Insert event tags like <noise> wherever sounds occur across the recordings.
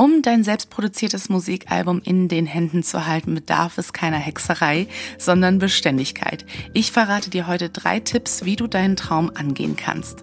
Um dein selbstproduziertes Musikalbum in den Händen zu halten, bedarf es keiner Hexerei, sondern Beständigkeit. Ich verrate dir heute drei Tipps, wie du deinen Traum angehen kannst.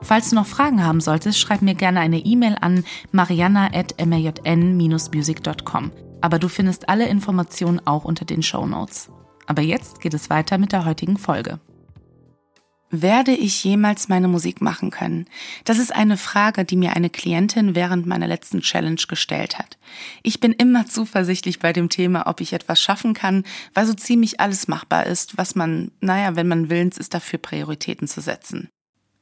Falls du noch Fragen haben solltest, schreib mir gerne eine E-Mail an mariana.majn-music.com. Aber du findest alle Informationen auch unter den Show Notes. Aber jetzt geht es weiter mit der heutigen Folge. Werde ich jemals meine Musik machen können? Das ist eine Frage, die mir eine Klientin während meiner letzten Challenge gestellt hat. Ich bin immer zuversichtlich bei dem Thema, ob ich etwas schaffen kann, weil so ziemlich alles machbar ist, was man, naja, wenn man willens ist, dafür Prioritäten zu setzen.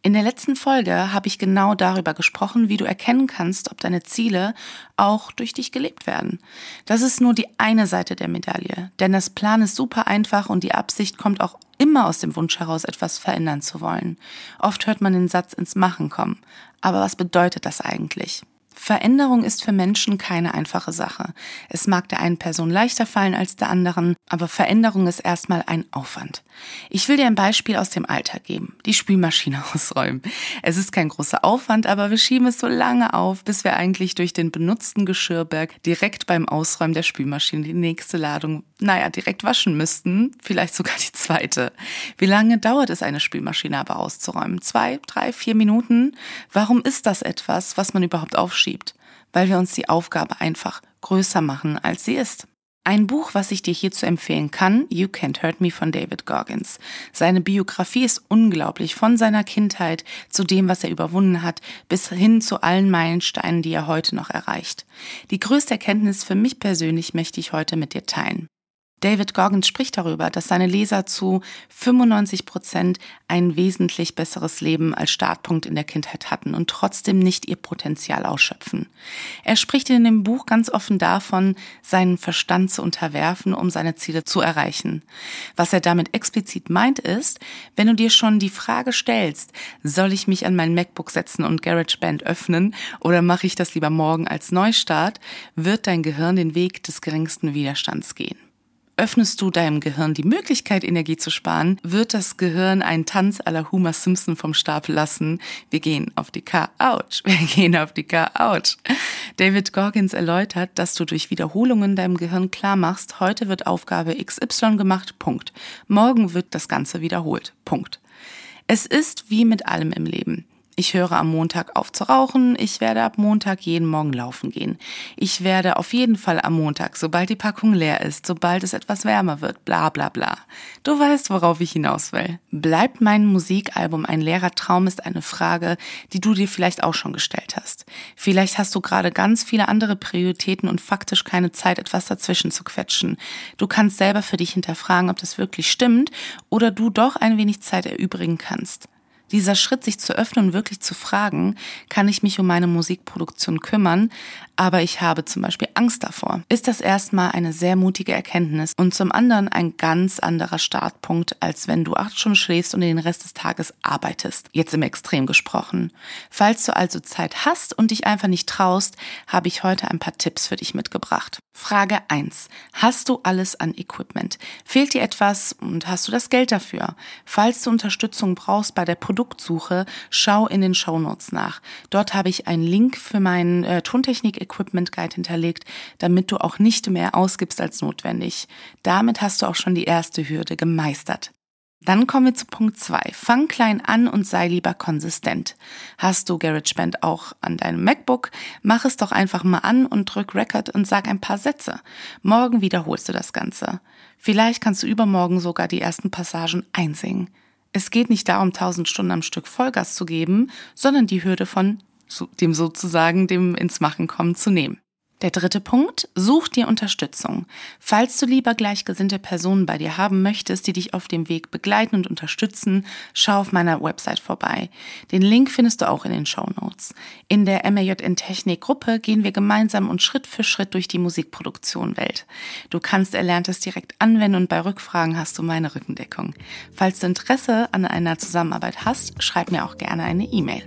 In der letzten Folge habe ich genau darüber gesprochen, wie du erkennen kannst, ob deine Ziele auch durch dich gelebt werden. Das ist nur die eine Seite der Medaille, denn das Plan ist super einfach und die Absicht kommt auch immer aus dem Wunsch heraus, etwas verändern zu wollen. Oft hört man den Satz ins Machen kommen. Aber was bedeutet das eigentlich? Veränderung ist für Menschen keine einfache Sache. Es mag der einen Person leichter fallen als der anderen, aber Veränderung ist erstmal ein Aufwand. Ich will dir ein Beispiel aus dem Alltag geben. Die Spülmaschine <laughs> ausräumen. Es ist kein großer Aufwand, aber wir schieben es so lange auf, bis wir eigentlich durch den benutzten Geschirrberg direkt beim Ausräumen der Spülmaschine die nächste Ladung, naja, direkt waschen müssten. Vielleicht sogar die zweite. Wie lange dauert es, eine Spülmaschine aber auszuräumen? Zwei, drei, vier Minuten? Warum ist das etwas, was man überhaupt aufschiebt? schiebt, weil wir uns die Aufgabe einfach größer machen, als sie ist. Ein Buch, was ich dir hierzu empfehlen kann, You Can't Hurt Me von David Goggins. Seine Biografie ist unglaublich, von seiner Kindheit zu dem, was er überwunden hat, bis hin zu allen Meilensteinen, die er heute noch erreicht. Die größte Erkenntnis für mich persönlich möchte ich heute mit dir teilen. David Goggins spricht darüber, dass seine Leser zu 95 Prozent ein wesentlich besseres Leben als Startpunkt in der Kindheit hatten und trotzdem nicht ihr Potenzial ausschöpfen. Er spricht in dem Buch ganz offen davon, seinen Verstand zu unterwerfen, um seine Ziele zu erreichen. Was er damit explizit meint ist, wenn du dir schon die Frage stellst, soll ich mich an mein MacBook setzen und GarageBand öffnen oder mache ich das lieber morgen als Neustart, wird dein Gehirn den Weg des geringsten Widerstands gehen öffnest du deinem Gehirn die Möglichkeit, Energie zu sparen, wird das Gehirn einen Tanz à la Homer Simpson vom Stapel lassen. Wir gehen auf die Couch. Wir <laughs> gehen auf die Couch. David Goggins erläutert, dass du durch Wiederholungen deinem Gehirn klar machst, heute wird Aufgabe XY gemacht, Punkt. Morgen wird das Ganze wiederholt, Punkt. Es ist wie mit allem im Leben. Ich höre am Montag auf zu rauchen. Ich werde ab Montag jeden Morgen laufen gehen. Ich werde auf jeden Fall am Montag, sobald die Packung leer ist, sobald es etwas wärmer wird, bla bla bla. Du weißt, worauf ich hinaus will. Bleibt mein Musikalbum ein leerer Traum ist eine Frage, die du dir vielleicht auch schon gestellt hast. Vielleicht hast du gerade ganz viele andere Prioritäten und faktisch keine Zeit, etwas dazwischen zu quetschen. Du kannst selber für dich hinterfragen, ob das wirklich stimmt oder du doch ein wenig Zeit erübrigen kannst. Dieser Schritt, sich zu öffnen und wirklich zu fragen, kann ich mich um meine Musikproduktion kümmern, aber ich habe zum Beispiel Angst davor, ist das erstmal eine sehr mutige Erkenntnis und zum anderen ein ganz anderer Startpunkt, als wenn du acht Stunden schläfst und den Rest des Tages arbeitest. Jetzt im Extrem gesprochen. Falls du also Zeit hast und dich einfach nicht traust, habe ich heute ein paar Tipps für dich mitgebracht. Frage 1. Hast du alles an Equipment? Fehlt dir etwas und hast du das Geld dafür? Falls du Unterstützung brauchst bei der Produktsuche, schau in den Shownotes nach. Dort habe ich einen Link für meinen äh, Tontechnik Equipment Guide hinterlegt, damit du auch nicht mehr ausgibst als notwendig. Damit hast du auch schon die erste Hürde gemeistert. Dann kommen wir zu Punkt 2. Fang klein an und sei lieber konsistent. Hast du GarageBand auch an deinem MacBook? Mach es doch einfach mal an und drück Record und sag ein paar Sätze. Morgen wiederholst du das Ganze. Vielleicht kannst du übermorgen sogar die ersten Passagen einsingen. Es geht nicht darum, 1000 Stunden am Stück Vollgas zu geben, sondern die Hürde von dem sozusagen dem ins Machen kommen zu nehmen. Der dritte Punkt, such dir Unterstützung. Falls du lieber gleichgesinnte Personen bei dir haben möchtest, die dich auf dem Weg begleiten und unterstützen, schau auf meiner Website vorbei. Den Link findest du auch in den Show Notes. In der MAJN Technik Gruppe gehen wir gemeinsam und Schritt für Schritt durch die Musikproduktion Welt. Du kannst Erlerntes direkt anwenden und bei Rückfragen hast du meine Rückendeckung. Falls du Interesse an einer Zusammenarbeit hast, schreib mir auch gerne eine E-Mail.